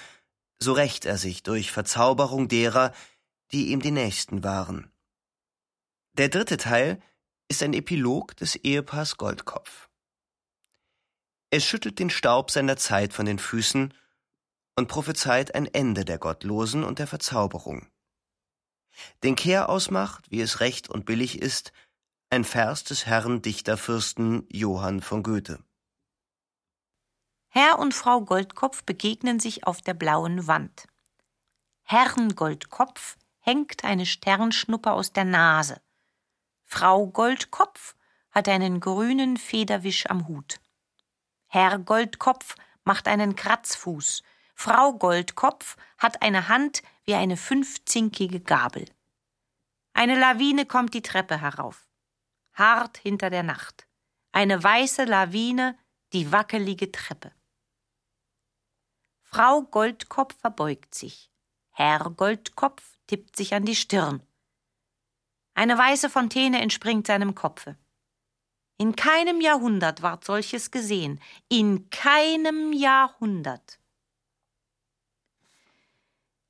so rächt er sich durch Verzauberung derer, die ihm die Nächsten waren. Der dritte Teil ist ein Epilog des Ehepaars Goldkopf. Es schüttelt den Staub seiner Zeit von den Füßen und prophezeit ein Ende der Gottlosen und der Verzauberung. Den Kehr ausmacht, wie es recht und billig ist, ein Vers des Herrn Dichterfürsten Johann von Goethe.
Herr und Frau Goldkopf begegnen sich auf der blauen Wand. Herrn Goldkopf hängt eine Sternschnuppe aus der Nase. Frau Goldkopf hat einen grünen Federwisch am Hut. Herr Goldkopf macht einen Kratzfuß. Frau Goldkopf hat eine Hand wie eine fünfzinkige Gabel. Eine Lawine kommt die Treppe herauf. Hart hinter der Nacht. Eine weiße Lawine, die wackelige Treppe. Frau Goldkopf verbeugt sich. Herr Goldkopf tippt sich an die Stirn. Eine weiße Fontäne entspringt seinem Kopfe. In keinem Jahrhundert ward solches gesehen. In keinem Jahrhundert.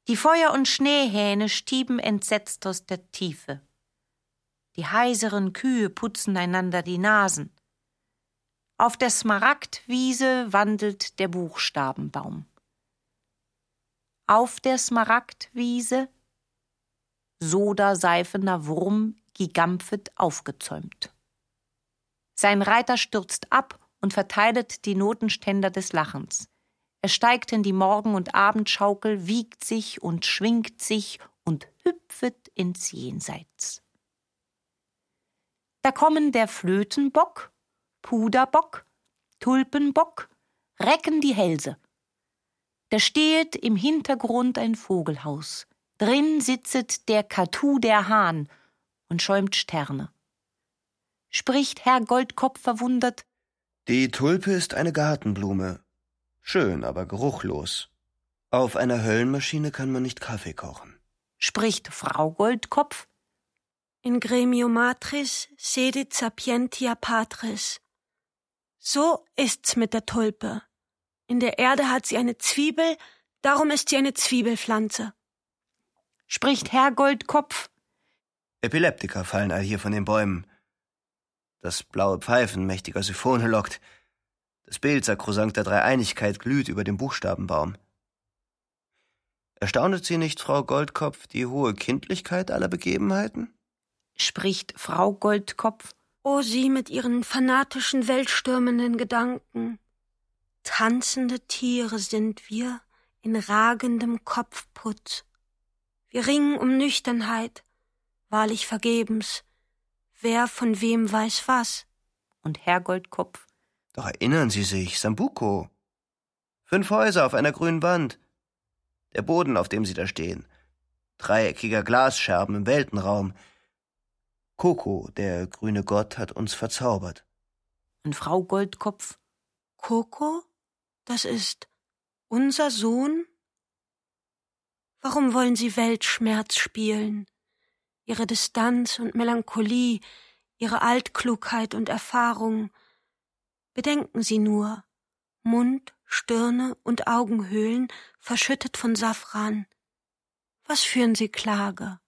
Die Feuer- und Schneehähne stieben entsetzt aus der Tiefe. Die heiseren Kühe putzen einander die Nasen. Auf der Smaragdwiese wandelt der Buchstabenbaum. Auf der Smaragdwiese sodaseifener Wurm gigampfet aufgezäumt. Sein Reiter stürzt ab und verteilet die Notenständer des Lachens. Er steigt in die Morgen- und Abendschaukel, wiegt sich und schwingt sich und hüpfet ins Jenseits. Da kommen der Flötenbock, Puderbock, Tulpenbock, recken die Hälse. Da stehet im Hintergrund ein Vogelhaus. Drin sitzet der Katu der Hahn und schäumt Sterne. Spricht Herr Goldkopf verwundert:
Die Tulpe ist eine Gartenblume. Schön, aber geruchlos. Auf einer Höllenmaschine kann man nicht Kaffee kochen.
Spricht Frau Goldkopf:
In gremio matris sedit sapientia patris. So ist's mit der Tulpe. In der Erde hat sie eine Zwiebel, darum ist sie eine Zwiebelpflanze.
Spricht Herr Goldkopf.
Epileptiker fallen all hier von den Bäumen. Das blaue Pfeifen mächtiger Siphone lockt. Das Bild Sakrosankt der Dreieinigkeit glüht über dem Buchstabenbaum. Erstaunet Sie nicht, Frau Goldkopf, die hohe Kindlichkeit aller Begebenheiten?
Spricht Frau Goldkopf.
O sie mit ihren fanatischen, weltstürmenden Gedanken. Tanzende Tiere sind wir in ragendem Kopfputz. Wir ringen um Nüchternheit, wahrlich vergebens. Wer von wem weiß was?
Und Herr Goldkopf.
Doch erinnern Sie sich, Sambuco. Fünf Häuser auf einer grünen Wand. Der Boden, auf dem Sie da stehen. Dreieckiger Glasscherben im Weltenraum. Koko, der grüne Gott, hat uns verzaubert.
Und Frau Goldkopf.
Koko? Das ist unser Sohn? Warum wollen Sie Weltschmerz spielen? Ihre Distanz und Melancholie, Ihre Altklugheit und Erfahrung. Bedenken Sie nur. Mund, Stirne und Augenhöhlen verschüttet von Safran. Was führen Sie Klage?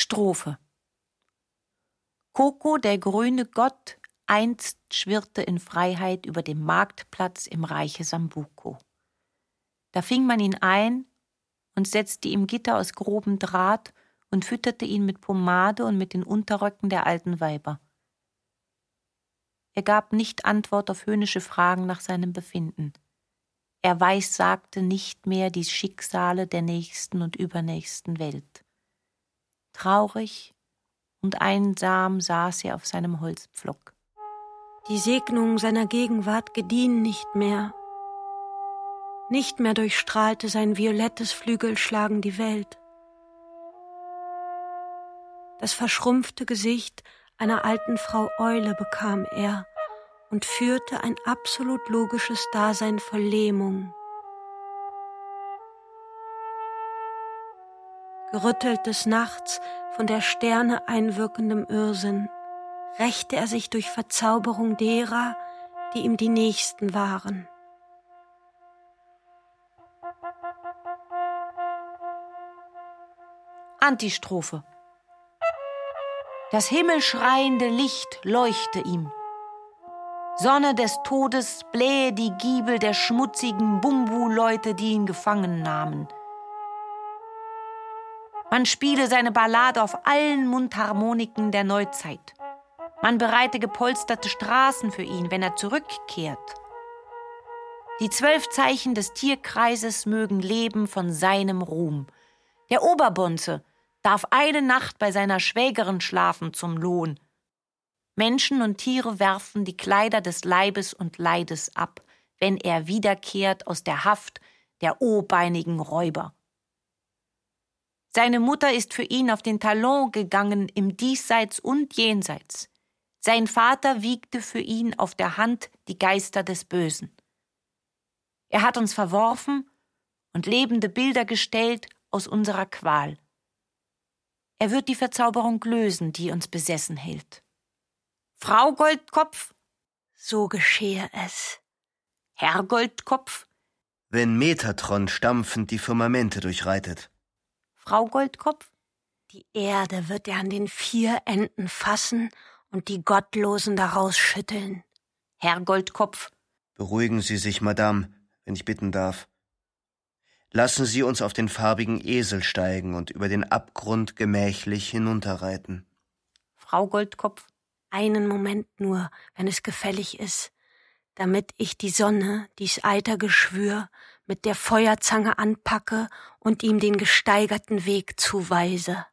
Strophe. Koko, der grüne Gott, einst schwirrte in Freiheit über dem Marktplatz im Reiche Sambuco. Da fing man ihn ein und setzte ihm Gitter aus grobem Draht und fütterte ihn mit Pomade und mit den Unterröcken der alten Weiber. Er gab nicht Antwort auf höhnische Fragen nach seinem Befinden. Er weissagte nicht mehr die Schicksale der nächsten und übernächsten Welt. Traurig und einsam saß er auf seinem Holzpflock.
Die Segnungen seiner Gegenwart gediehen nicht mehr. Nicht mehr durchstrahlte sein violettes Flügelschlagen die Welt. Das verschrumpfte Gesicht einer alten Frau Eule bekam er und führte ein absolut logisches Dasein voll Lähmung. Gerüttelt des Nachts von der Sterne einwirkendem Irrsinn, rächte er sich durch Verzauberung derer, die ihm die Nächsten waren.
Antistrophe. Das himmelschreiende Licht leuchte ihm. Sonne des Todes blähe die Giebel der schmutzigen Bumbu-Leute, die ihn gefangen nahmen. Man spiele seine Ballade auf allen Mundharmoniken der Neuzeit. Man bereite gepolsterte Straßen für ihn, wenn er zurückkehrt. Die zwölf Zeichen des Tierkreises mögen leben von seinem Ruhm. Der Oberbonze darf eine Nacht bei seiner Schwägerin schlafen zum Lohn. Menschen und Tiere werfen die Kleider des Leibes und Leides ab, wenn er wiederkehrt aus der Haft der obeinigen Räuber. Seine Mutter ist für ihn auf den Talon gegangen im Diesseits und Jenseits. Sein Vater wiegte für ihn auf der Hand die Geister des Bösen. Er hat uns verworfen und lebende Bilder gestellt aus unserer Qual. Er wird die Verzauberung lösen, die uns besessen hält. Frau Goldkopf,
so geschehe es.
Herr Goldkopf,
wenn Metatron stampfend die Firmamente durchreitet.
Frau Goldkopf,
die Erde wird er an den vier Enden fassen und die Gottlosen daraus schütteln.
Herr Goldkopf.
Beruhigen Sie sich, Madame, wenn ich bitten darf. Lassen Sie uns auf den farbigen Esel steigen und über den Abgrund gemächlich hinunterreiten.
Frau Goldkopf.
Einen Moment nur, wenn es gefällig ist, damit ich die Sonne, dies Eitergeschwür, mit der Feuerzange anpacke und ihm den gesteigerten Weg zuweise.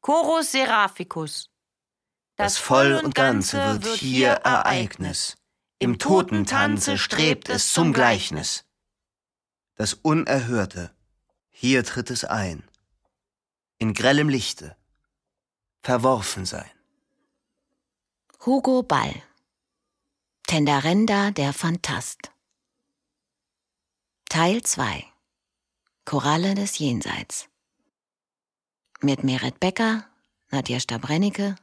Chorus Seraphicus.
Das, das Voll und Ganze wird hier Ereignis. Im Totentanze strebt es zum Gleichnis. Das Unerhörte, hier tritt es ein. In grellem Lichte, verworfen sein.
Hugo Ball Tendarenda der Phantast Teil 2 Koralle des Jenseits mit Meret Becker, Nadja Stabrennecke,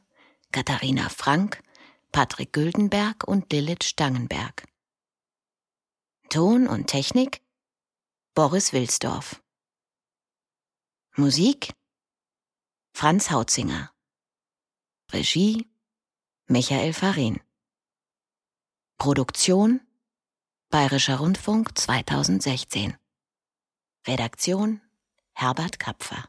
Katharina Frank, Patrick Güldenberg und Lilith Stangenberg. Ton und Technik Boris Wilsdorf. Musik Franz Hautzinger. Regie Michael Farin. Produktion Bayerischer Rundfunk 2016. Redaktion Herbert Kapfer